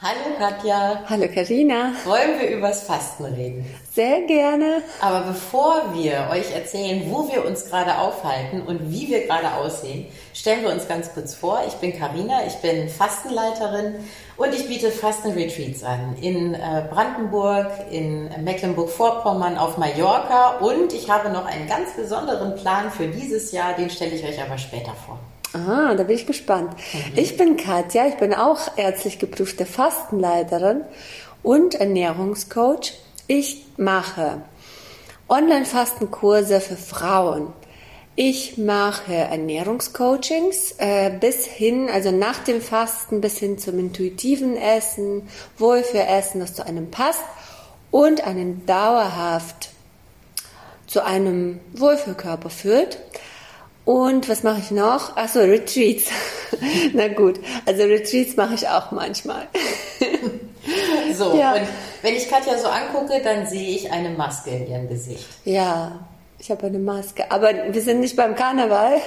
Hallo Katja. Hallo Karina. Wollen wir übers Fasten reden? Sehr gerne. Aber bevor wir euch erzählen, wo wir uns gerade aufhalten und wie wir gerade aussehen, stellen wir uns ganz kurz vor. Ich bin Karina, ich bin Fastenleiterin und ich biete Fastenretreats an in äh, Brandenburg, in Mecklenburg-Vorpommern, auf Mallorca und ich habe noch einen ganz besonderen Plan für dieses Jahr, den stelle ich euch aber später vor. Ah, da bin ich gespannt. Mhm. Ich bin Katja, ich bin auch ärztlich geprüfte Fastenleiterin und Ernährungscoach. Ich mache Online-Fastenkurse für Frauen. Ich mache Ernährungscoachings äh, bis hin, also nach dem Fasten bis hin zum intuitiven Essen, Wohlfühlessen, das zu einem passt und einen dauerhaft zu einem Wohlfühlkörper führt. Und was mache ich noch? Achso, Retreats. Na gut, also Retreats mache ich auch manchmal. so, ja. und wenn ich Katja so angucke, dann sehe ich eine Maske in ihrem Gesicht. Ja, ich habe eine Maske. Aber wir sind nicht beim Karneval.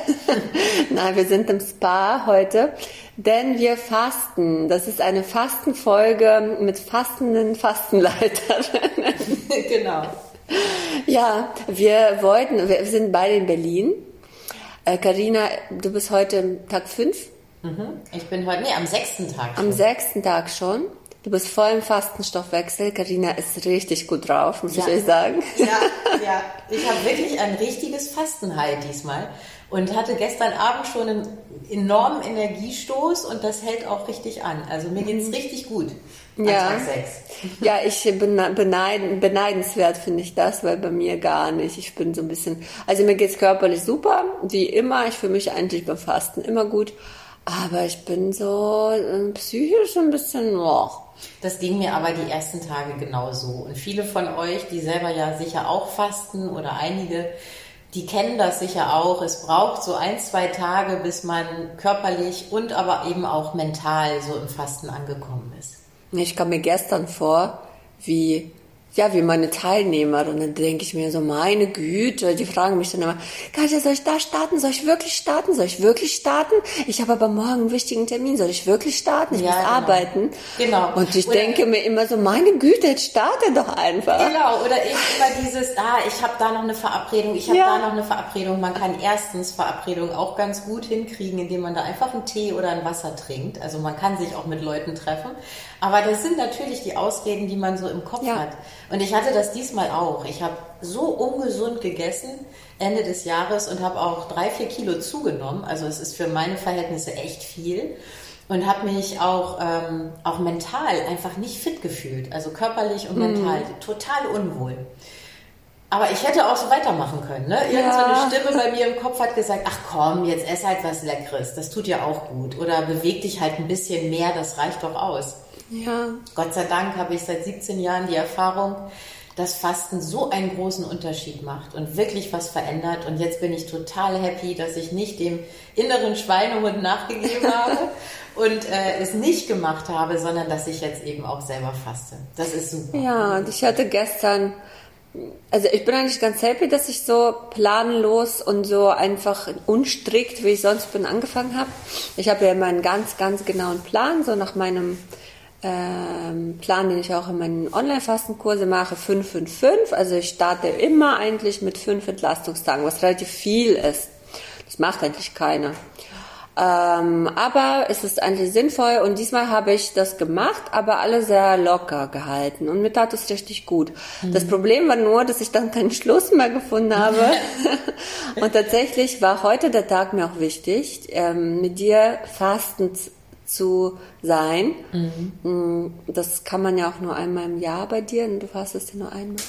Nein, wir sind im Spa heute, denn wir fasten. Das ist eine Fastenfolge mit fastenden Fastenleiterinnen. genau. Ja, wir wollten, wir sind beide in Berlin Karina, äh, du bist heute Tag 5? Mhm. Ich bin heute, nee, am sechsten Tag. Schon. Am sechsten Tag schon. Du bist voll im Fastenstoffwechsel. Karina ist richtig gut drauf, muss ja. ich euch sagen. Ja, ja. Ich habe wirklich ein richtiges Fastenhai diesmal und hatte gestern Abend schon einen enormen Energiestoß und das hält auch richtig an. Also mir geht's mhm. richtig gut. Ja. ja, ich beneiden, beneidenswert finde ich das, weil bei mir gar nicht. Ich bin so ein bisschen, also mir geht's körperlich super, wie immer. Ich fühle mich eigentlich beim Fasten immer gut. Aber ich bin so äh, psychisch ein bisschen, oh. Das ging mir aber die ersten Tage genauso. Und viele von euch, die selber ja sicher auch fasten oder einige, die kennen das sicher auch. Es braucht so ein, zwei Tage, bis man körperlich und aber eben auch mental so im Fasten angekommen ist. Ich kam mir gestern vor, wie ja, wie meine Teilnehmer. Und dann denke ich mir so, meine Güte, die fragen mich dann immer, Katja, soll ich da starten? Soll ich wirklich starten? Soll ich wirklich starten? Ich habe aber morgen einen wichtigen Termin. Soll ich wirklich starten? Ich ja, muss genau. arbeiten. Genau. Und ich oder denke mir immer so, meine Güte, jetzt starte doch einfach. Genau. Oder ich immer dieses, ah, ich habe da noch eine Verabredung, ich habe ja. da noch eine Verabredung. Man kann erstens Verabredung auch ganz gut hinkriegen, indem man da einfach einen Tee oder ein Wasser trinkt. Also man kann sich auch mit Leuten treffen. Aber das sind natürlich die Ausreden, die man so im Kopf ja. hat. Und ich hatte das diesmal auch. Ich habe so ungesund gegessen Ende des Jahres und habe auch drei, vier Kilo zugenommen. Also es ist für meine Verhältnisse echt viel. Und habe mich auch, ähm, auch mental einfach nicht fit gefühlt. Also körperlich und mhm. mental total unwohl. Aber ich hätte auch so weitermachen können. Ne? Irgend so eine Stimme bei mir im Kopf hat gesagt, ach komm, jetzt ess halt was Leckeres, das tut ja auch gut. Oder beweg dich halt ein bisschen mehr, das reicht doch aus. Ja. Gott sei Dank habe ich seit 17 Jahren die Erfahrung, dass Fasten so einen großen Unterschied macht und wirklich was verändert. Und jetzt bin ich total happy, dass ich nicht dem inneren Schweinehund nachgegeben habe und äh, es nicht gemacht habe, sondern dass ich jetzt eben auch selber faste. Das ist super. Ja, und ich hatte gestern, also ich bin eigentlich ganz happy, dass ich so planlos und so einfach unstrickt, wie ich sonst bin, angefangen habe. Ich habe ja immer einen ganz, ganz genauen Plan, so nach meinem ähm, Plan, den ich auch in meinen Online-Fastenkurse mache, 555. Also ich starte immer eigentlich mit fünf Entlastungstagen, was relativ viel ist. Das macht eigentlich keiner. Ähm, aber es ist eigentlich sinnvoll und diesmal habe ich das gemacht, aber alle sehr locker gehalten und mir tat es richtig gut. Mhm. Das Problem war nur, dass ich dann keinen Schluss mehr gefunden habe. und tatsächlich war heute der Tag mir auch wichtig, ähm, mit dir fastend zu sein. Mhm. Mm, das kann man ja auch nur einmal im Jahr bei dir und du hast es ja nur einmal.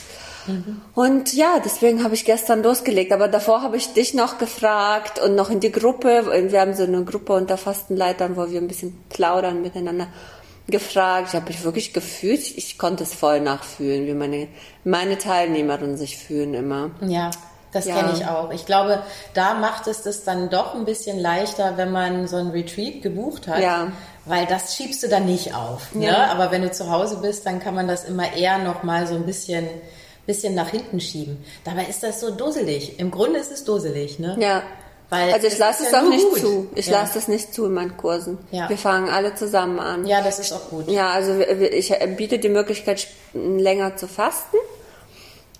Mhm. Und ja, deswegen habe ich gestern losgelegt. Aber davor habe ich dich noch gefragt und noch in die Gruppe. Wir haben so eine Gruppe unter Fastenleitern, wo wir ein bisschen plaudern miteinander gefragt. Ich habe mich wirklich gefühlt, ich konnte es voll nachfühlen, wie meine, meine Teilnehmerinnen sich fühlen immer. Ja. Das ja. kenne ich auch. Ich glaube, da macht es das dann doch ein bisschen leichter, wenn man so ein Retreat gebucht hat. Ja. Weil das schiebst du dann nicht auf. Ne? Ja. Aber wenn du zu Hause bist, dann kann man das immer eher noch mal so ein bisschen, bisschen nach hinten schieben. Dabei ist das so dusselig. Im Grunde ist es dusselig, ne? Ja. Weil also ich lasse es auch nicht gut. zu. Ich ja. lasse das nicht zu in meinen Kursen. Ja. Wir fangen alle zusammen an. Ja, das ist auch gut. Ja, also ich biete die Möglichkeit, länger zu fasten,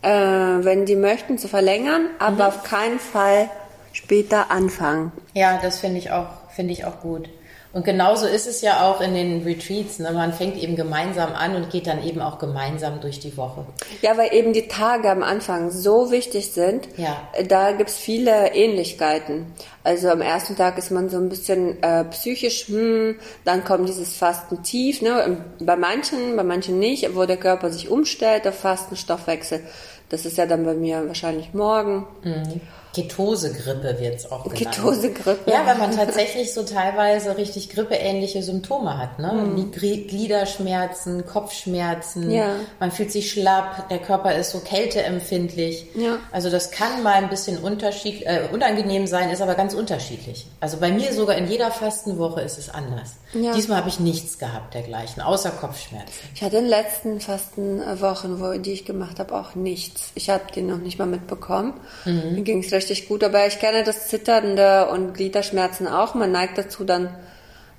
äh, wenn die möchten, zu verlängern, aber mhm. auf keinen Fall später anfangen. Ja, das finde ich auch, finde ich auch gut. Und genauso ist es ja auch in den Retreats. Ne? Man fängt eben gemeinsam an und geht dann eben auch gemeinsam durch die Woche. Ja, weil eben die Tage am Anfang so wichtig sind. Ja. Da gibt's viele Ähnlichkeiten. Also am ersten Tag ist man so ein bisschen äh, psychisch, hm, dann kommt dieses Fasten tief. Ne? Bei manchen, bei manchen nicht, wo der Körper sich umstellt auf Fastenstoffwechsel. Das ist ja dann bei mir wahrscheinlich morgen. Mhm. Ketosegrippe wird es auch genannt. Ketosegrippe. Ja, weil man tatsächlich so teilweise richtig grippeähnliche Symptome hat. Ne? Mhm. Gliederschmerzen, Kopfschmerzen, ja. man fühlt sich schlapp, der Körper ist so kälteempfindlich. Ja. Also das kann mal ein bisschen unterschied, äh, unangenehm sein, ist aber ganz unterschiedlich. Also bei mir sogar in jeder Fastenwoche ist es anders. Ja. Diesmal habe ich nichts gehabt dergleichen, außer Kopfschmerzen. Ich hatte in den letzten Fastenwochen, wo, die ich gemacht habe, auch nichts. Ich habe den noch nicht mal mitbekommen. Mhm. Mir ging es richtig gut. Aber ich kenne das Zitternde und Gliederschmerzen auch. Man neigt dazu dann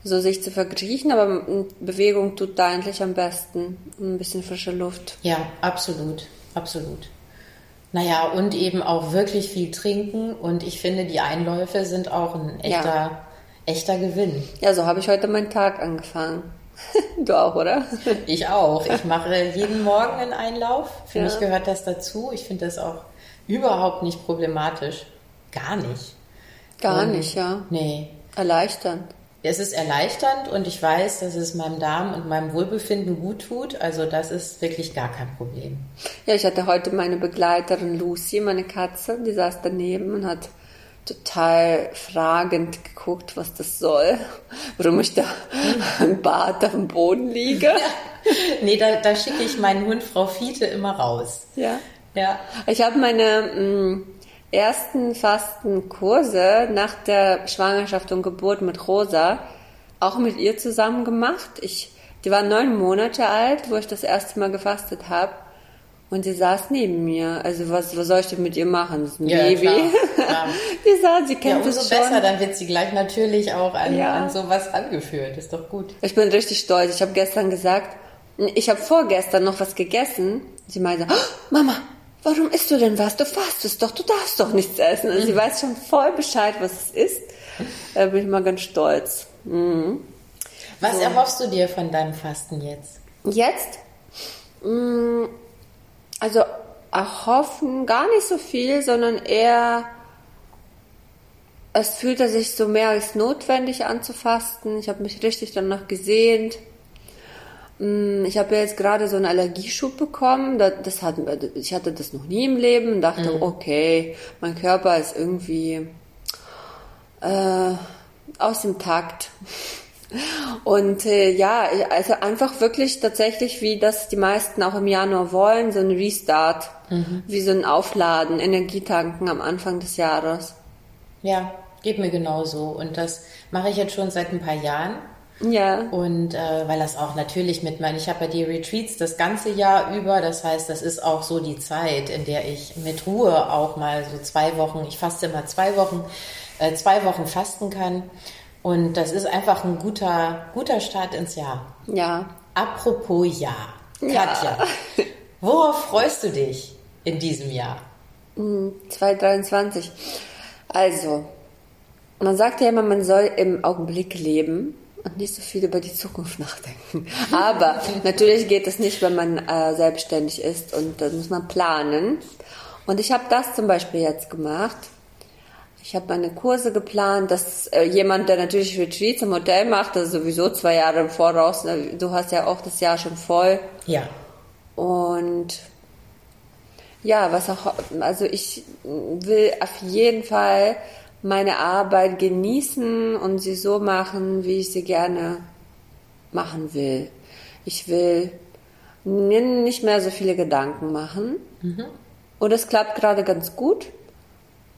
so sich zu verkriechen, aber Bewegung tut da eigentlich am besten. Ein bisschen frische Luft. Ja, absolut, absolut. Naja, und eben auch wirklich viel trinken. Und ich finde, die Einläufe sind auch ein echter, ja. echter Gewinn. Ja, so habe ich heute meinen Tag angefangen. Du auch, oder? Ich auch. Ich mache jeden Morgen einen Einlauf. Für ja. mich gehört das dazu. Ich finde das auch überhaupt nicht problematisch. Gar nicht. Gar und, nicht, ja. Nee. Erleichternd. Es ist erleichternd und ich weiß, dass es meinem Darm und meinem Wohlbefinden gut tut. Also das ist wirklich gar kein Problem. Ja, ich hatte heute meine Begleiterin Lucy, meine Katze, die saß daneben und hat total fragend geguckt, was das soll, warum ich da im Bad auf dem Boden liege. Ja. Nee, da, da schicke ich meinen Hund Frau Fiete immer raus. Ja. Ja. Ich habe meine mh, mm, ersten fasten Kurse nach der Schwangerschaft und Geburt mit Rosa auch mit ihr zusammen gemacht. Ich, die war neun Monate alt, wo ich das erste Mal gefastet habe. Und sie saß neben mir. Also was, was soll ich denn mit ihr machen? Das ist ein ja, Baby. Klar, klar. die saß, sie kennt ja, umso es schon. besser, dann wird sie gleich natürlich auch an, ja. an sowas angeführt. Ist doch gut. Ich bin richtig stolz. Ich habe gestern gesagt, ich habe vorgestern noch was gegessen. Sie meinte, oh, Mama, warum isst du denn was? Du fastest doch, du darfst doch nichts essen. Also sie mhm. weiß schon voll Bescheid, was es ist. Da bin ich mal ganz stolz. Mhm. Was so. erhoffst du dir von deinem Fasten jetzt? Jetzt? Mm, also erhoffen gar nicht so viel, sondern eher es fühlte sich so mehr als notwendig an zu fasten. Ich habe mich richtig danach gesehnt. Mm, ich habe ja jetzt gerade so einen Allergieschub bekommen. Das hat, ich hatte das noch nie im Leben und dachte, mhm. okay, mein Körper ist irgendwie äh, aus dem Takt. Und äh, ja, also einfach wirklich tatsächlich, wie das die meisten auch im Januar wollen, so ein Restart, mhm. wie so ein Aufladen, Energietanken am Anfang des Jahres. Ja, geht mir genauso. Und das mache ich jetzt schon seit ein paar Jahren. Ja. Und äh, weil das auch natürlich mit meinen, ich habe ja die Retreats das ganze Jahr über, das heißt, das ist auch so die Zeit, in der ich mit Ruhe auch mal so zwei Wochen, ich faste immer zwei Wochen, äh, zwei Wochen fasten kann. Und das ist einfach ein guter, guter Start ins Jahr. Ja. Apropos Jahr. Katja, ja. worauf freust du dich in diesem Jahr? 2023. Hm, also, man sagt ja immer, man soll im Augenblick leben und nicht so viel über die Zukunft nachdenken. Aber natürlich geht es nicht, wenn man äh, selbstständig ist und dann muss man planen. Und ich habe das zum Beispiel jetzt gemacht. Ich habe meine Kurse geplant, dass äh, jemand, der natürlich Retreats im Hotel macht, also sowieso zwei Jahre im Voraus, ne, du hast ja auch das Jahr schon voll. Ja. Und ja, was auch, also ich will auf jeden Fall meine Arbeit genießen und sie so machen, wie ich sie gerne machen will. Ich will nicht mehr so viele Gedanken machen. Mhm. Und es klappt gerade ganz gut.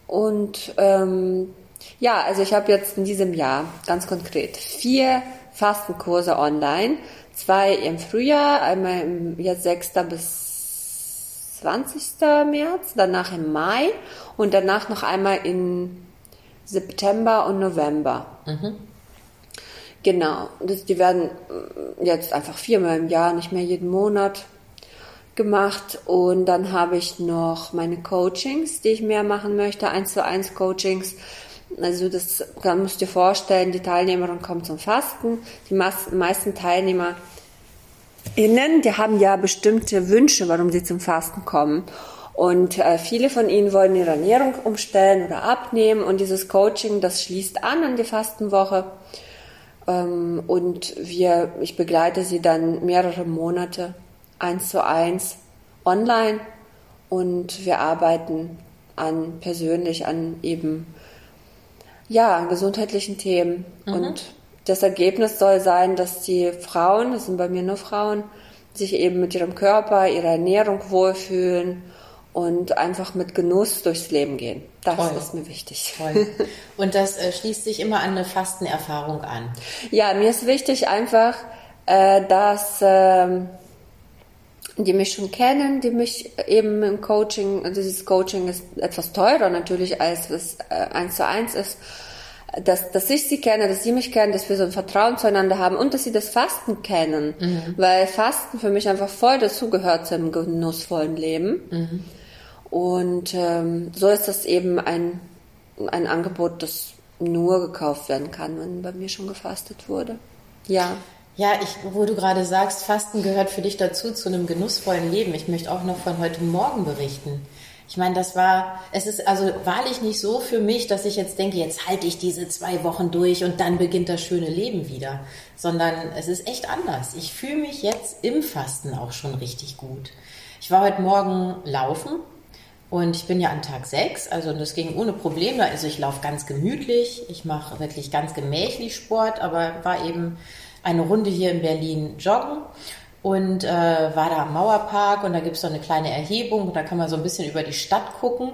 Und ähm, ja, also ich habe jetzt in diesem Jahr ganz konkret vier Fastenkurse online. Zwei im Frühjahr, einmal im jetzt 6. bis 20. März, danach im Mai und danach noch einmal in September und November. Mhm. Genau, das, die werden äh, jetzt einfach viermal im Jahr, nicht mehr jeden Monat gemacht. Und dann habe ich noch meine Coachings, die ich mehr machen möchte, eins zu eins Coachings. Also das kann, musst du dir vorstellen, die Teilnehmerin kommt zum Fasten. Die meisten Teilnehmer innen, die haben ja bestimmte Wünsche, warum sie zum Fasten kommen. Und äh, viele von ihnen wollen ihre Ernährung umstellen oder abnehmen. Und dieses Coaching, das schließt an an die Fastenwoche. Ähm, und wir, ich begleite sie dann mehrere Monate eins zu eins online und wir arbeiten an persönlich an eben ja gesundheitlichen Themen mhm. und das Ergebnis soll sein, dass die Frauen, das sind bei mir nur Frauen, sich eben mit ihrem Körper, ihrer Ernährung wohlfühlen und einfach mit Genuss durchs Leben gehen. Das Toll. ist mir wichtig. Toll. Und das äh, schließt sich immer an eine Fastenerfahrung an. Ja, mir ist wichtig einfach, äh, dass äh, die mich schon kennen, die mich eben im Coaching, also dieses Coaching ist etwas teurer natürlich als es äh, eins zu eins ist, dass, dass ich sie kenne, dass sie mich kennen, dass wir so ein Vertrauen zueinander haben und dass sie das Fasten kennen, mhm. weil Fasten für mich einfach voll dazugehört zu einem genussvollen Leben. Mhm. Und ähm, so ist das eben ein, ein Angebot, das nur gekauft werden kann, wenn bei mir schon gefastet wurde. Ja. Ja, ich, wo du gerade sagst, Fasten gehört für dich dazu, zu einem genussvollen Leben. Ich möchte auch noch von heute Morgen berichten. Ich meine, das war, es ist also wahrlich nicht so für mich, dass ich jetzt denke, jetzt halte ich diese zwei Wochen durch und dann beginnt das schöne Leben wieder, sondern es ist echt anders. Ich fühle mich jetzt im Fasten auch schon richtig gut. Ich war heute Morgen laufen und ich bin ja an Tag 6, also das ging ohne Probleme. Also ich laufe ganz gemütlich, ich mache wirklich ganz gemächlich Sport, aber war eben eine Runde hier in Berlin joggen und äh, war da am Mauerpark und da gibt es so eine kleine Erhebung und da kann man so ein bisschen über die Stadt gucken.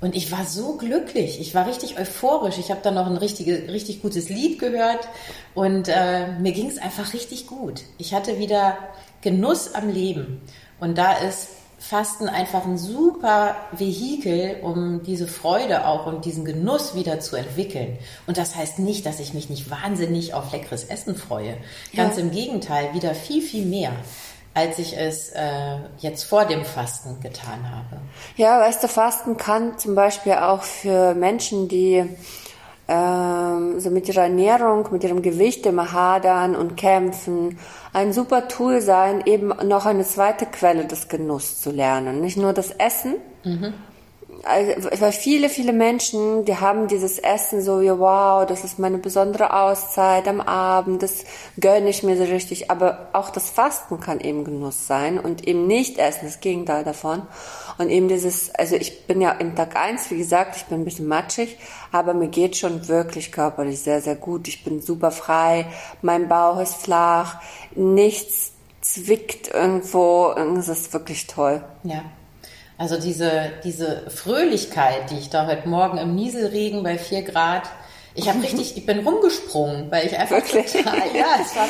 Und ich war so glücklich, ich war richtig euphorisch. Ich habe dann noch ein richtig, richtig gutes Lied gehört und äh, mir ging es einfach richtig gut. Ich hatte wieder Genuss am Leben. Und da ist Fasten einfach ein super Vehikel, um diese Freude auch und diesen Genuss wieder zu entwickeln. Und das heißt nicht, dass ich mich nicht wahnsinnig auf leckeres Essen freue. Ganz ja. im Gegenteil, wieder viel, viel mehr als ich es äh, jetzt vor dem Fasten getan habe. Ja, weißt du, Fasten kann zum Beispiel auch für Menschen, die ähm, so mit ihrer Ernährung, mit ihrem Gewicht immer hadern und kämpfen, ein super Tool sein, eben noch eine zweite Quelle des Genusses zu lernen. Nicht nur das Essen, mhm weil viele, viele Menschen, die haben dieses Essen so wie, wow, das ist meine besondere Auszeit am Abend, das gönne ich mir so richtig. Aber auch das Fasten kann eben Genuss sein und eben nicht essen, das Gegenteil davon. Und eben dieses, also ich bin ja im Tag eins, wie gesagt, ich bin ein bisschen matschig, aber mir geht schon wirklich körperlich sehr, sehr gut. Ich bin super frei, mein Bauch ist flach, nichts zwickt irgendwo, es ist wirklich toll. Ja. Also diese, diese Fröhlichkeit, die ich da heute Morgen im Nieselregen bei vier Grad, ich habe richtig, ich bin rumgesprungen, weil ich einfach Wirklich? total, ja, es war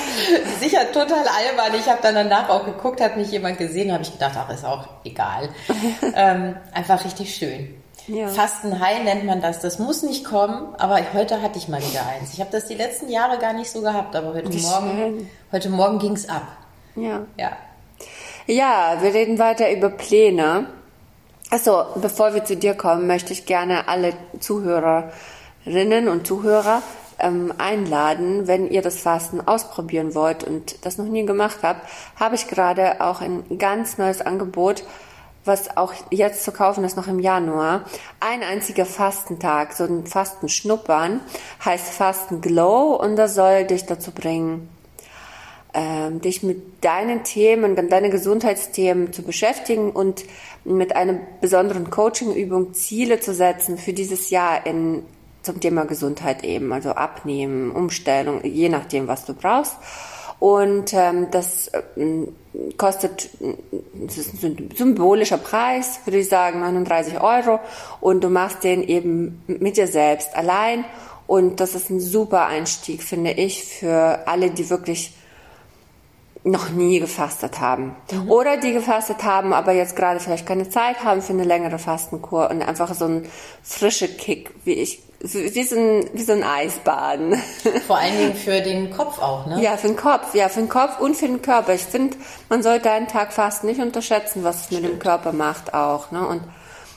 sicher total albern. Ich habe dann danach auch geguckt, hat mich jemand gesehen, habe ich gedacht, ach, ist auch egal. ähm, einfach richtig schön. Ja. Fastenhai nennt man das. Das muss nicht kommen, aber heute hatte ich mal wieder eins. Ich habe das die letzten Jahre gar nicht so gehabt, aber heute Wie Morgen, schön. heute Morgen ging's ab. Ja. Ja. Ja, wir reden weiter über Pläne. Also, bevor wir zu dir kommen, möchte ich gerne alle Zuhörerinnen und Zuhörer ähm, einladen, wenn ihr das Fasten ausprobieren wollt und das noch nie gemacht habt, habe ich gerade auch ein ganz neues Angebot, was auch jetzt zu kaufen ist, noch im Januar. Ein einziger Fastentag, so ein Fastenschnuppern, heißt Fasten Glow und das soll dich dazu bringen, ähm, dich mit deinen Themen, deine Gesundheitsthemen zu beschäftigen und mit einer besonderen Coachingübung Ziele zu setzen für dieses Jahr in, zum Thema Gesundheit eben, also Abnehmen, Umstellung, je nachdem, was du brauchst. Und ähm, das äh, kostet, das ist ein symbolischer Preis, würde ich sagen, 39 Euro. Und du machst den eben mit dir selbst allein. Und das ist ein super Einstieg, finde ich, für alle, die wirklich noch nie gefastet haben. Mhm. Oder die gefastet haben, aber jetzt gerade vielleicht keine Zeit haben für eine längere Fastenkur und einfach so ein frische Kick, wie ich wie so ein, wie so ein Eisbaden. Vor allen Dingen für den Kopf auch, ne? Ja, für den Kopf, ja, für den Kopf und für den Körper. Ich finde, man sollte einen Tag fast nicht unterschätzen, was es mit dem Körper macht auch, ne? Und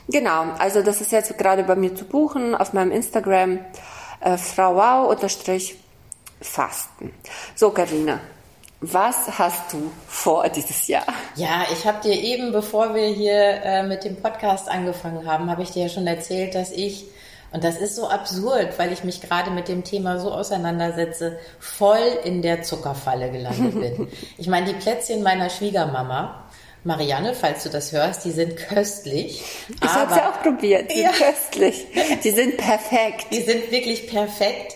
genau, also das ist jetzt gerade bei mir zu buchen auf meinem Instagram, äh, Frau Wow unterstrich Fasten. So, Karina, was hast du vor dieses Jahr? Ja, ich habe dir eben, bevor wir hier äh, mit dem Podcast angefangen haben, habe ich dir ja schon erzählt, dass ich und das ist so absurd, weil ich mich gerade mit dem Thema so auseinandersetze, voll in der Zuckerfalle gelandet bin. Ich meine, die Plätzchen meiner Schwiegermama, Marianne, falls du das hörst, die sind köstlich. Ich habe sie auch probiert, die sind ja. köstlich. Die sind perfekt. Die sind wirklich perfekt.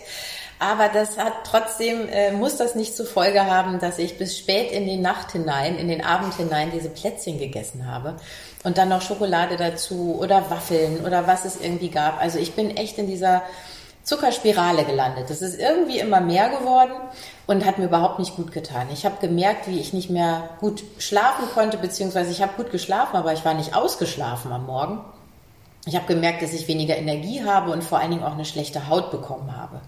Aber das hat trotzdem, äh, muss das nicht zur Folge haben, dass ich bis spät in die Nacht hinein, in den Abend hinein diese Plätzchen gegessen habe und dann noch Schokolade dazu oder Waffeln oder was es irgendwie gab. Also ich bin echt in dieser Zuckerspirale gelandet. Das ist irgendwie immer mehr geworden und hat mir überhaupt nicht gut getan. Ich habe gemerkt, wie ich nicht mehr gut schlafen konnte, beziehungsweise ich habe gut geschlafen, aber ich war nicht ausgeschlafen am Morgen. Ich habe gemerkt, dass ich weniger Energie habe und vor allen Dingen auch eine schlechte Haut bekommen habe.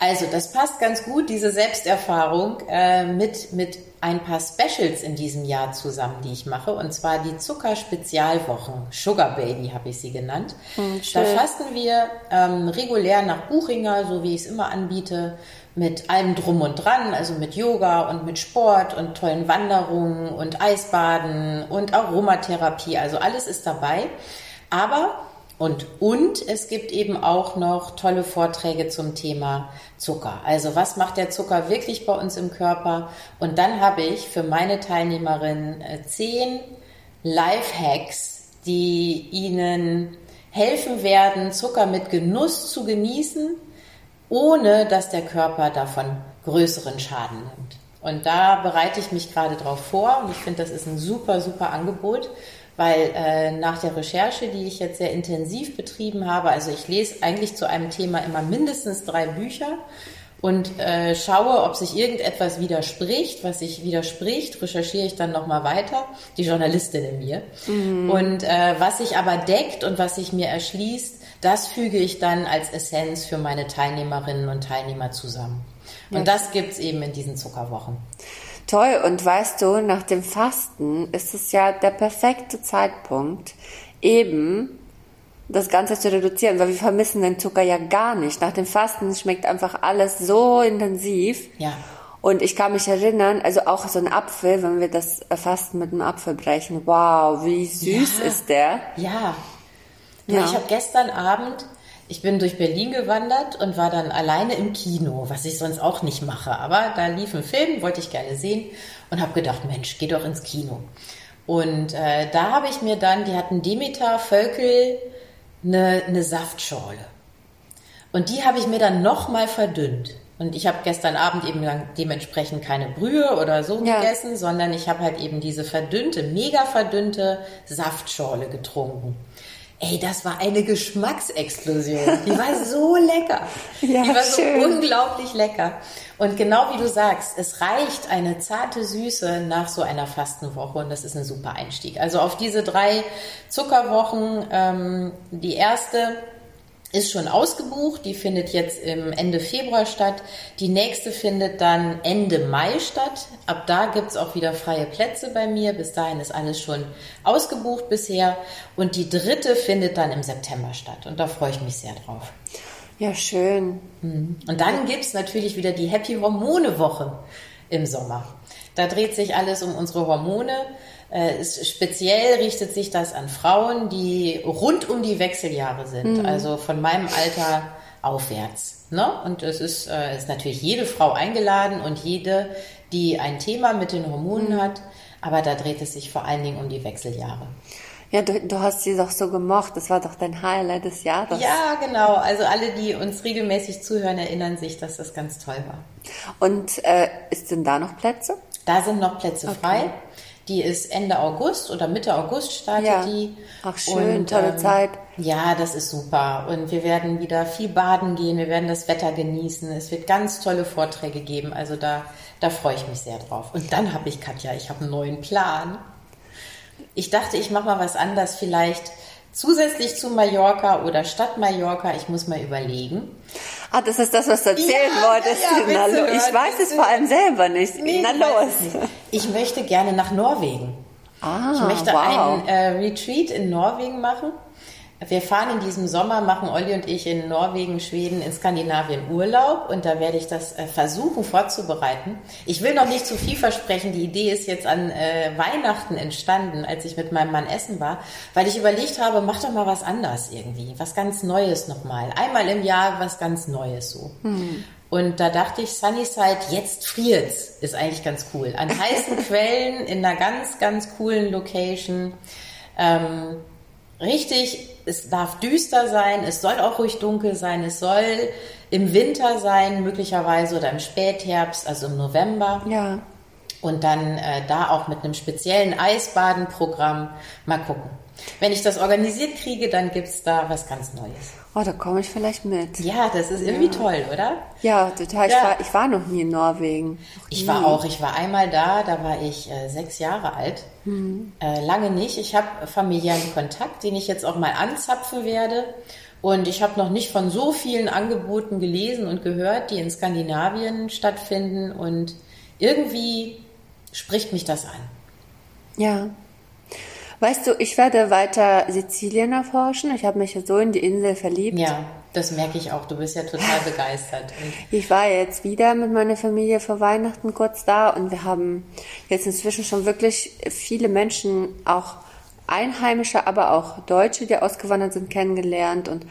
Also das passt ganz gut, diese Selbsterfahrung äh, mit, mit ein paar Specials in diesem Jahr zusammen, die ich mache. Und zwar die Zucker-Spezialwochen. Sugar Baby habe ich sie genannt. Hm, da fasten wir ähm, regulär nach Buchinger, so wie ich es immer anbiete, mit allem drum und dran, also mit Yoga und mit Sport und tollen Wanderungen und Eisbaden und Aromatherapie. Also alles ist dabei. Aber und, und es gibt eben auch noch tolle Vorträge zum Thema Zucker. Also was macht der Zucker wirklich bei uns im Körper? Und dann habe ich für meine Teilnehmerin äh, zehn Lifehacks, die ihnen helfen werden, Zucker mit Genuss zu genießen, ohne dass der Körper davon größeren Schaden nimmt. Und da bereite ich mich gerade drauf vor und ich finde, das ist ein super, super Angebot weil äh, nach der Recherche, die ich jetzt sehr intensiv betrieben habe, also ich lese eigentlich zu einem Thema immer mindestens drei Bücher und äh, schaue, ob sich irgendetwas widerspricht. Was sich widerspricht, recherchiere ich dann nochmal weiter, die Journalistin in mir. Mhm. Und äh, was sich aber deckt und was sich mir erschließt, das füge ich dann als Essenz für meine Teilnehmerinnen und Teilnehmer zusammen. Und ja. das gibt's eben in diesen Zuckerwochen. Toll, und weißt du, nach dem Fasten ist es ja der perfekte Zeitpunkt, eben das Ganze zu reduzieren, weil wir vermissen den Zucker ja gar nicht. Nach dem Fasten schmeckt einfach alles so intensiv. Ja. Und ich kann mich erinnern, also auch so ein Apfel, wenn wir das Fasten mit einem Apfel brechen, wow, wie süß ja. ist der? Ja. ja. Ich habe gestern Abend ich bin durch Berlin gewandert und war dann alleine im Kino, was ich sonst auch nicht mache. Aber da lief ein Film, wollte ich gerne sehen und habe gedacht, Mensch, geh doch ins Kino. Und äh, da habe ich mir dann, die hatten Demeter Völkel eine, eine Saftschorle. Und die habe ich mir dann nochmal verdünnt. Und ich habe gestern Abend eben dementsprechend keine Brühe oder so ja. gegessen, sondern ich habe halt eben diese verdünnte, mega verdünnte Saftschorle getrunken. Ey, das war eine Geschmacksexplosion. Die war so lecker. Ja, die war schön. so unglaublich lecker. Und genau wie du sagst, es reicht eine zarte Süße nach so einer Fastenwoche und das ist ein super Einstieg. Also auf diese drei Zuckerwochen, ähm, die erste ist schon ausgebucht. Die findet jetzt im Ende Februar statt. Die nächste findet dann Ende Mai statt. Ab da gibt's auch wieder freie Plätze bei mir. Bis dahin ist alles schon ausgebucht bisher. Und die dritte findet dann im September statt. Und da freue ich mich sehr drauf. Ja, schön. Mhm. Und dann gibt's natürlich wieder die Happy Hormone Woche im Sommer. Da dreht sich alles um unsere Hormone. Äh, speziell richtet sich das an Frauen, die rund um die Wechseljahre sind, mhm. also von meinem Alter aufwärts. Ne? Und es ist, äh, ist natürlich jede Frau eingeladen und jede, die ein Thema mit den Hormonen mhm. hat, aber da dreht es sich vor allen Dingen um die Wechseljahre. Ja, du, du hast sie doch so gemocht. Das war doch dein Highlight des Jahres. Ja, genau. Also alle, die uns regelmäßig zuhören, erinnern sich, dass das ganz toll war. Und äh, ist denn da noch Plätze? Da sind noch Plätze okay. frei. Die ist Ende August oder Mitte August startet ja. die. Ach schön, und, tolle ähm, Zeit. Ja, das ist super. Und wir werden wieder viel baden gehen, wir werden das Wetter genießen. Es wird ganz tolle Vorträge geben. Also da, da freue ich mich sehr drauf. Und dann habe ich, Katja, ich habe einen neuen Plan. Ich dachte, ich mache mal was anders, vielleicht zusätzlich zu Mallorca oder Stadt Mallorca, ich muss mal überlegen. Ah, das ist das, was du erzählen ja, wolltest. Ja, Na, ich weiß es vor allem selber nicht. Nee, Na los. Ich möchte gerne nach Norwegen. Ah, ich möchte wow. ein äh, Retreat in Norwegen machen. Wir fahren in diesem Sommer, machen Olli und ich in Norwegen, Schweden, in Skandinavien Urlaub und da werde ich das äh, versuchen vorzubereiten. Ich will noch nicht zu viel versprechen. Die Idee ist jetzt an äh, Weihnachten entstanden, als ich mit meinem Mann essen war, weil ich überlegt habe, mach doch mal was anders irgendwie, was ganz Neues nochmal. Einmal im Jahr was ganz Neues so. Hm. Und da dachte ich, Sunnyside, jetzt friert's, ist eigentlich ganz cool. An heißen Quellen, in einer ganz, ganz coolen Location. Ähm, richtig, es darf düster sein, es soll auch ruhig dunkel sein, es soll im Winter sein, möglicherweise oder im Spätherbst, also im November. Ja. Und dann äh, da auch mit einem speziellen Eisbadenprogramm mal gucken. Wenn ich das organisiert kriege, dann gibt's da was ganz Neues. Oh, da komme ich vielleicht mit. Ja, das ist irgendwie ja. toll, oder? Ja, total. Ja. Ich, war, ich war noch nie in Norwegen. Ich war auch. Ich war einmal da, da war ich äh, sechs Jahre alt. Mhm. Äh, lange nicht. Ich habe familiären Kontakt, den ich jetzt auch mal anzapfen werde. Und ich habe noch nicht von so vielen Angeboten gelesen und gehört, die in Skandinavien stattfinden. Und irgendwie spricht mich das an. Ja, Weißt du, ich werde weiter Sizilien erforschen. Ich habe mich so in die Insel verliebt. Ja, das merke ich auch. Du bist ja total begeistert. ich war jetzt wieder mit meiner Familie vor Weihnachten kurz da und wir haben jetzt inzwischen schon wirklich viele Menschen, auch Einheimische, aber auch Deutsche, die ausgewandert sind, kennengelernt und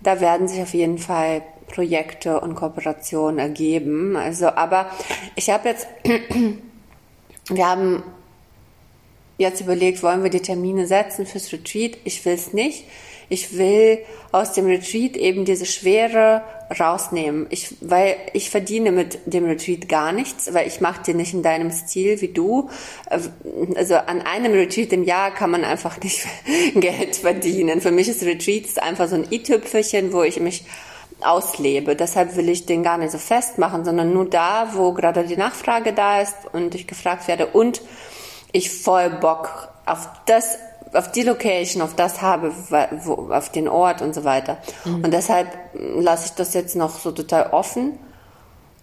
da werden sich auf jeden Fall Projekte und Kooperationen ergeben. Also, aber ich habe jetzt, wir haben jetzt überlegt, wollen wir die Termine setzen fürs Retreat? Ich will es nicht. Ich will aus dem Retreat eben diese Schwere rausnehmen. Ich, weil ich verdiene mit dem Retreat gar nichts, weil ich mache dir nicht in deinem Stil wie du. Also an einem Retreat im Jahr kann man einfach nicht Geld verdienen. Für mich ist Retreat einfach so ein i-Tüpfelchen, wo ich mich auslebe. Deshalb will ich den gar nicht so festmachen, sondern nur da, wo gerade die Nachfrage da ist und ich gefragt werde und ich voll Bock auf das, auf die Location, auf das habe, wo, auf den Ort und so weiter. Mhm. Und deshalb lasse ich das jetzt noch so total offen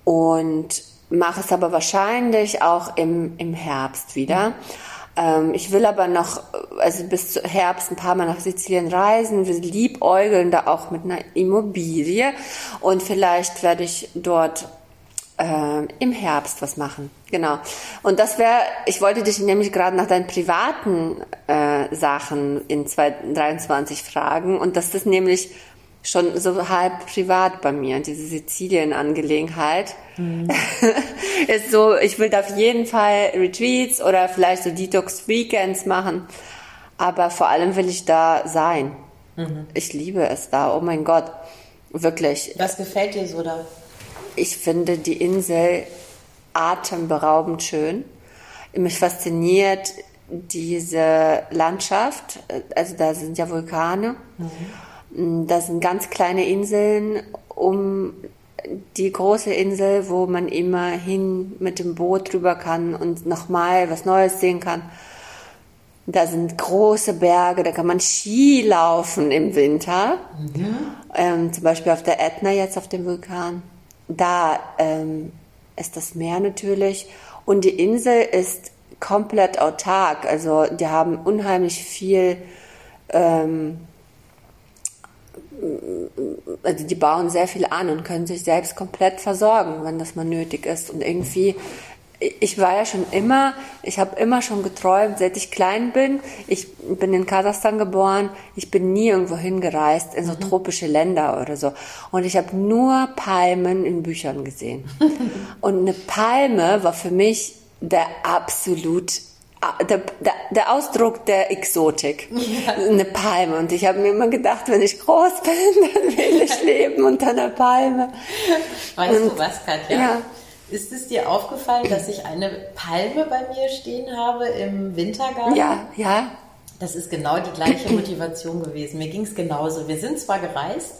und mache es aber wahrscheinlich auch im, im Herbst wieder. Mhm. Ähm, ich will aber noch, also bis Herbst ein paar Mal nach Sizilien reisen. Wir liebäugeln da auch mit einer Immobilie und vielleicht werde ich dort äh, im Herbst was machen. Genau. Und das wäre, ich wollte dich nämlich gerade nach deinen privaten äh, Sachen in 2023 fragen. Und das ist nämlich schon so halb privat bei mir, diese Sizilien-Angelegenheit. Mhm. ist so, ich will da auf jeden Fall Retreats oder vielleicht so Detox-Weekends machen. Aber vor allem will ich da sein. Mhm. Ich liebe es da, oh mein Gott. Wirklich. Was gefällt dir so da? Ich finde die Insel atemberaubend schön. Mich fasziniert diese Landschaft. Also da sind ja Vulkane. Mhm. Da sind ganz kleine Inseln um die große Insel, wo man immerhin mit dem Boot drüber kann und nochmal was Neues sehen kann. Da sind große Berge, da kann man Ski laufen im Winter. Mhm. Ähm, zum Beispiel auf der Ätna jetzt auf dem Vulkan da ähm, ist das Meer natürlich und die Insel ist komplett autark. Also die haben unheimlich viel, ähm, also die bauen sehr viel an und können sich selbst komplett versorgen, wenn das mal nötig ist. Und irgendwie ich war ja schon immer, ich habe immer schon geträumt, seit ich klein bin. Ich bin in Kasachstan geboren. Ich bin nie irgendwo hingereist in so mhm. tropische Länder oder so. Und ich habe nur Palmen in Büchern gesehen. Und eine Palme war für mich der absolut der, der, der Ausdruck der Exotik. Ja. Eine Palme. Und ich habe mir immer gedacht, wenn ich groß bin, dann will ich leben unter einer Palme. Weißt und, du was, Katja? Ja. Ist es dir aufgefallen, dass ich eine Palme bei mir stehen habe im Wintergarten? Ja, ja. Das ist genau die gleiche Motivation gewesen. Mir ging es genauso. Wir sind zwar gereist,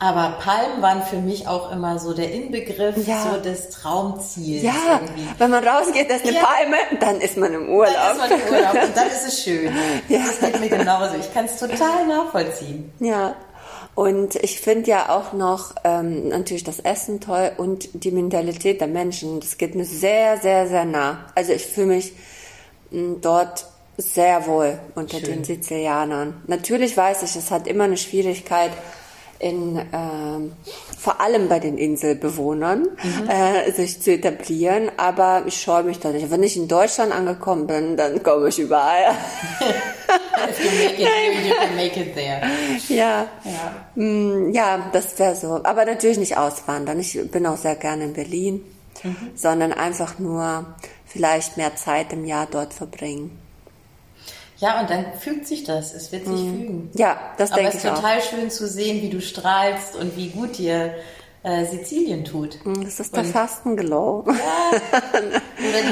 Aber Palmen waren für mich auch immer so der Inbegriff Ja. so des Traumziels. Ja, irgendwie. wenn man rausgeht, da ist eine Ja. Palme, dann ist man im Urlaub. Dann ist man im Urlaub und dann ist es schön. Ja. Das geht mir genauso. Ich kann es total nachvollziehen. Ja, und ich finde ja auch noch ähm, natürlich das Essen toll und die Mentalität der Menschen. Das geht mir sehr, sehr, sehr nah. Also ich fühle mich mh, dort sehr wohl unter Schön. den Sizilianern. Natürlich weiß ich, es hat immer eine Schwierigkeit in ähm, vor allem bei den Inselbewohnern äh, sich zu etablieren, aber ich scheue mich da nicht. Wenn ich in Deutschland angekommen bin, dann komme ich überall. If you make it here, you can make it there. ja. Ja. Mm, Ja, das wäre so. Aber natürlich nicht auswandern. Ich bin auch sehr gerne in Berlin, sondern einfach nur vielleicht mehr Zeit im Jahr dort verbringen. Ja, und dann fügt sich das. Es wird sich fügen. Ja, das Aber denke es ich ist auch. total schön zu sehen, wie du strahlst und wie gut dir äh, Sizilien tut. Das ist der Fastenglow. Oder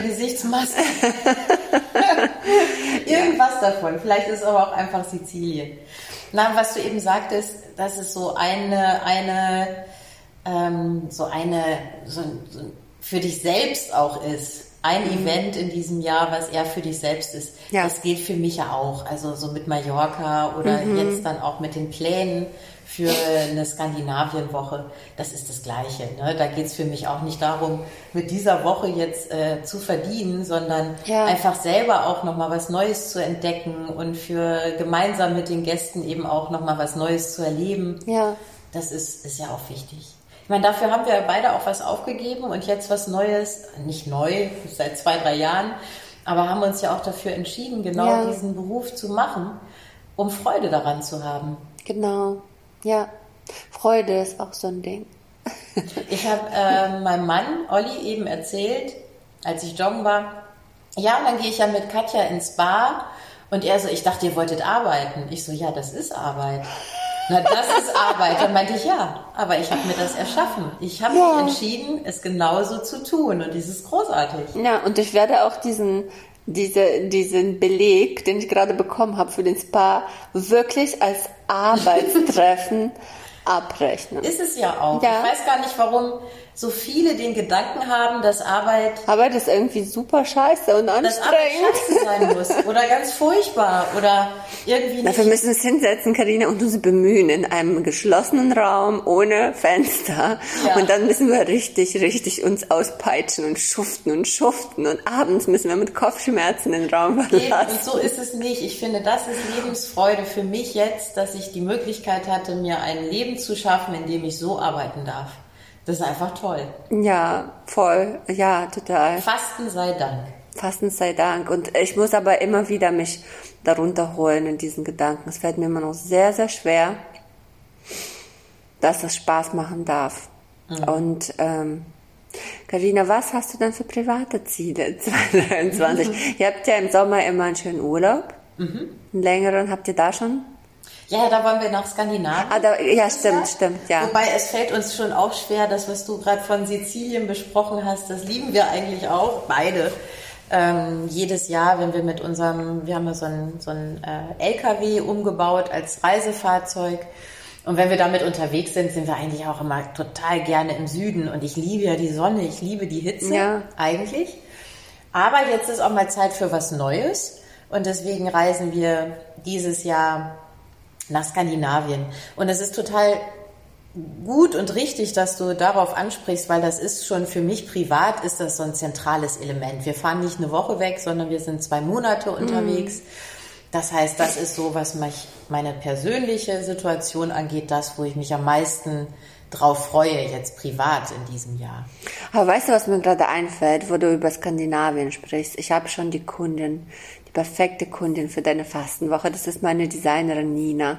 die Gesichtsmaske. Irgendwas davon. Vielleicht ist es aber auch einfach Sizilien. Na, was du eben sagtest, dass es so eine, eine, ähm, so eine, so, so für dich selbst auch ist. Ein Event in diesem Jahr, was eher für dich selbst ist. Ja. Das gilt für mich ja auch. Also so mit Mallorca oder jetzt dann auch mit den Plänen für eine Skandinavienwoche. Das ist das Gleiche. Ne? Da geht es für mich auch nicht darum, mit dieser Woche jetzt äh, zu verdienen, sondern Ja. einfach selber auch nochmal was Neues zu entdecken und für gemeinsam mit den Gästen eben auch nochmal was Neues zu erleben. Ja. Das ist, ist ja auch wichtig. Ich meine, dafür haben wir beide auch was aufgegeben und jetzt was Neues, nicht neu, seit zwei, drei Jahren, aber haben uns ja auch dafür entschieden, genau Ja. diesen Beruf zu machen, um Freude daran zu haben. Genau. Ja. Freude ist auch so ein Ding. Ich habe äh, meinem Mann, Olli, eben erzählt, als ich joggen war, ja, und dann gehe ich ja mit Katja ins Bar und er so, ich dachte, ihr wolltet arbeiten. Ich so, ja, das ist Arbeit. Na, das ist Arbeit. Dann meinte ich, ja, aber ich habe mir das erschaffen. Ich habe Ja. mich entschieden, es genauso zu tun und das ist großartig. Ja, und ich werde auch diesen, diese, diesen Beleg, den ich gerade bekommen habe für den Spa, wirklich als Arbeitstreffen abrechnen. Ist es ja auch. Ja. Ich weiß gar nicht, warum so viele den Gedanken haben, dass Arbeit Arbeit ist irgendwie super scheiße und dass Arbeit anstrengend. scheiße sein muss oder ganz furchtbar oder irgendwie nicht wir müssen uns hinsetzen, Karina, und uns bemühen in einem geschlossenen Raum ohne Fenster. Ja. Und dann müssen wir richtig, richtig uns auspeitschen und schuften und schuften. Und abends müssen wir mit Kopfschmerzen den Raum Eben, verlassen. und so ist es nicht. Ich finde, das ist Lebensfreude für mich jetzt, dass ich die Möglichkeit hatte, mir ein Leben zu schaffen, in dem ich so arbeiten darf. Das ist einfach toll. Ja, voll. Ja, total. Fasten sei Dank. Fasten sei Dank. Und ich muss aber immer wieder mich darunter holen in diesen Gedanken. Es fällt mir immer noch sehr, sehr schwer, dass das Spaß machen darf. Und ähm, Carina, was hast du dann für private Ziele 2023? Ihr habt ja im Sommer immer einen schönen Urlaub. Einen längeren habt ihr da schon? Ja, da wollen wir nach Skandinavien. Ah, da, ja, stimmt, stimmt, ja. Wobei es fällt uns schon auch schwer, das, was du gerade von Sizilien besprochen hast, das lieben wir eigentlich auch, beide. Ähm, jedes Jahr, wenn wir mit unserem, wir haben ja so ein, so ein äh, LKW umgebaut als Reisefahrzeug. Und wenn wir damit unterwegs sind, sind wir eigentlich auch immer total gerne im Süden. Und ich liebe ja die Sonne, ich liebe die Hitze Ja. eigentlich. Aber jetzt ist auch mal Zeit für was Neues. Und deswegen reisen wir dieses Jahr nach Skandinavien. Und es ist total gut und richtig, dass du darauf ansprichst, weil das ist schon für mich privat ist das so ein zentrales Element. Wir fahren nicht eine Woche weg, sondern wir sind zwei Monate unterwegs. Das heißt, das ist so, was mich, meine persönliche Situation angeht, das, wo ich mich am meisten drauf freue, jetzt privat in diesem Jahr. Aber weißt du, was mir gerade einfällt, wo du über Skandinavien sprichst? Ich habe schon die Kundin, die perfekte Kundin für deine Fastenwoche. Das ist meine Designerin Nina.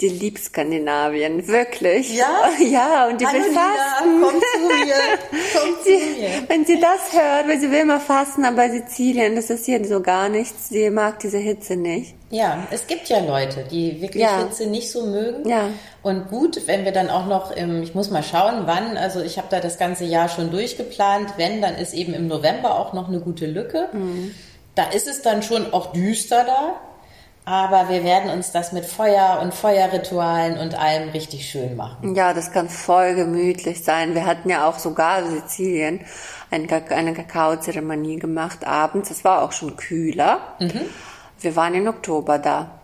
Die liebt Skandinavien, wirklich. Ja? Ja, und die Hallo will Nina, fasten. komm zu mir, komm zu mir. wenn sie das hört, weil sie will mal fasten, aber Sizilien, das ist hier so gar nichts. Sie mag diese Hitze nicht. Ja, es gibt ja Leute, die wirklich Ja. Hitze nicht so mögen. Ja. Und gut, wenn wir dann auch noch im, ich muss mal schauen, wann, also ich habe da das ganze Jahr schon durchgeplant, wenn, dann ist eben im November auch noch eine gute Lücke. Da ist es dann schon auch düster da. Aber wir werden uns das mit Feuer und Feuerritualen und allem richtig schön machen. Ja, das kann voll gemütlich sein. Wir hatten ja auch sogar Sizilien eine, Kakaozeremonie gemacht abends. Es war auch schon kühler. Mhm. Wir waren im Oktober da.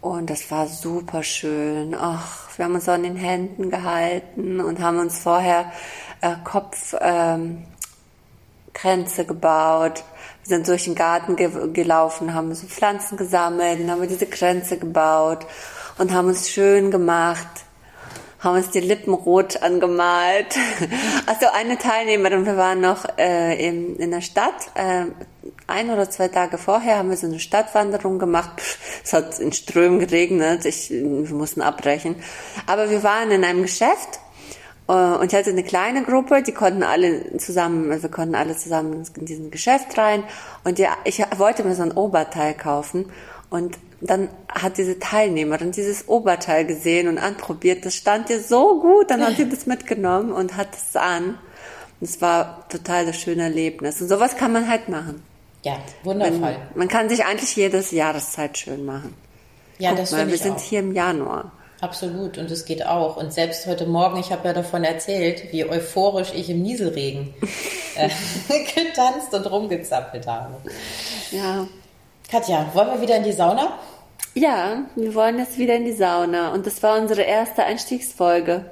Und das war super schön. Ach, wir haben uns an den Händen gehalten und haben uns vorher äh, Kopfkränze ähm, gebaut wir sind durch den Garten ge gelaufen, haben so Pflanzen gesammelt, dann haben wir diese Kränze gebaut und haben uns schön gemacht, haben uns die Lippen rot angemalt. Also eine Teilnehmerin, wir waren noch äh, in, in der Stadt, äh, ein oder zwei Tage vorher haben wir so eine Stadtwanderung gemacht. Es hat in Strömen geregnet, ich, wir mussten abbrechen. Aber wir waren in einem Geschäft und ich hatte eine kleine Gruppe, die konnten alle zusammen, also wir konnten alle zusammen in diesen Geschäft rein. Und ja, ich wollte mir so ein Oberteil kaufen. Und dann hat diese Teilnehmerin dieses Oberteil gesehen und anprobiert. Das stand ihr so gut. Dann hat sie das mitgenommen und hat es an. Und es war total das schöne Erlebnis. Und sowas kann man halt machen. Ja, wundervoll. Man, man kann sich eigentlich jedes Jahreszeit schön machen. Ja, Guck das mal, wir sind auch. hier im Januar. Absolut, und es geht auch. Und selbst heute Morgen, ich habe ja davon erzählt, wie euphorisch ich im Nieselregen äh, getanzt und rumgezappelt habe. Ja. Katja, wollen wir wieder in die Sauna? Ja, wir wollen jetzt wieder in die Sauna. Und das war unsere erste Einstiegsfolge.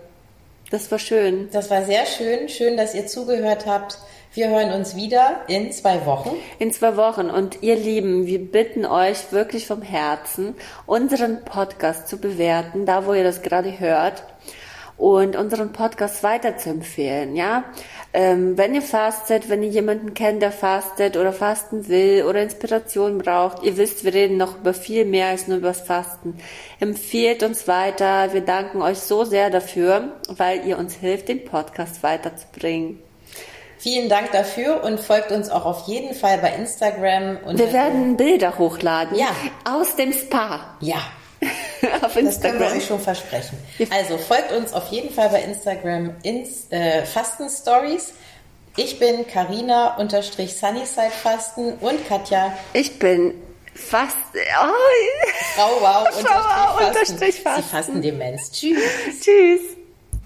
Das war schön. Das war sehr schön. Schön, dass ihr zugehört habt. Wir hören uns wieder in zwei Wochen. In zwei Wochen. Und ihr Lieben, wir bitten euch wirklich vom Herzen, unseren Podcast zu bewerten, da wo ihr das gerade hört. Und unseren Podcast weiter zu empfehlen, ja. Ähm, wenn ihr fastet, wenn ihr jemanden kennt, der fastet oder fasten will oder Inspiration braucht, ihr wisst, wir reden noch über viel mehr als nur über das Fasten. Empfehlt uns weiter. Wir danken euch so sehr dafür, weil ihr uns hilft, den Podcast weiterzubringen. Vielen Dank dafür und folgt uns auch auf jeden Fall bei Instagram. Und wir werden Bilder hochladen. Ja. Aus dem Spa. Ja. auf Instagram. Das können wir euch schon versprechen. Also folgt uns auf jeden Fall bei Instagram ins äh, Fasten Stories. Ich bin Karina unterstrich Sunnyside Fasten und Katja. Ich bin fast oh. Frau Wow unterstrich Fasten. Fasten. Sie fasten Demenz. Tschüss. Tschüss.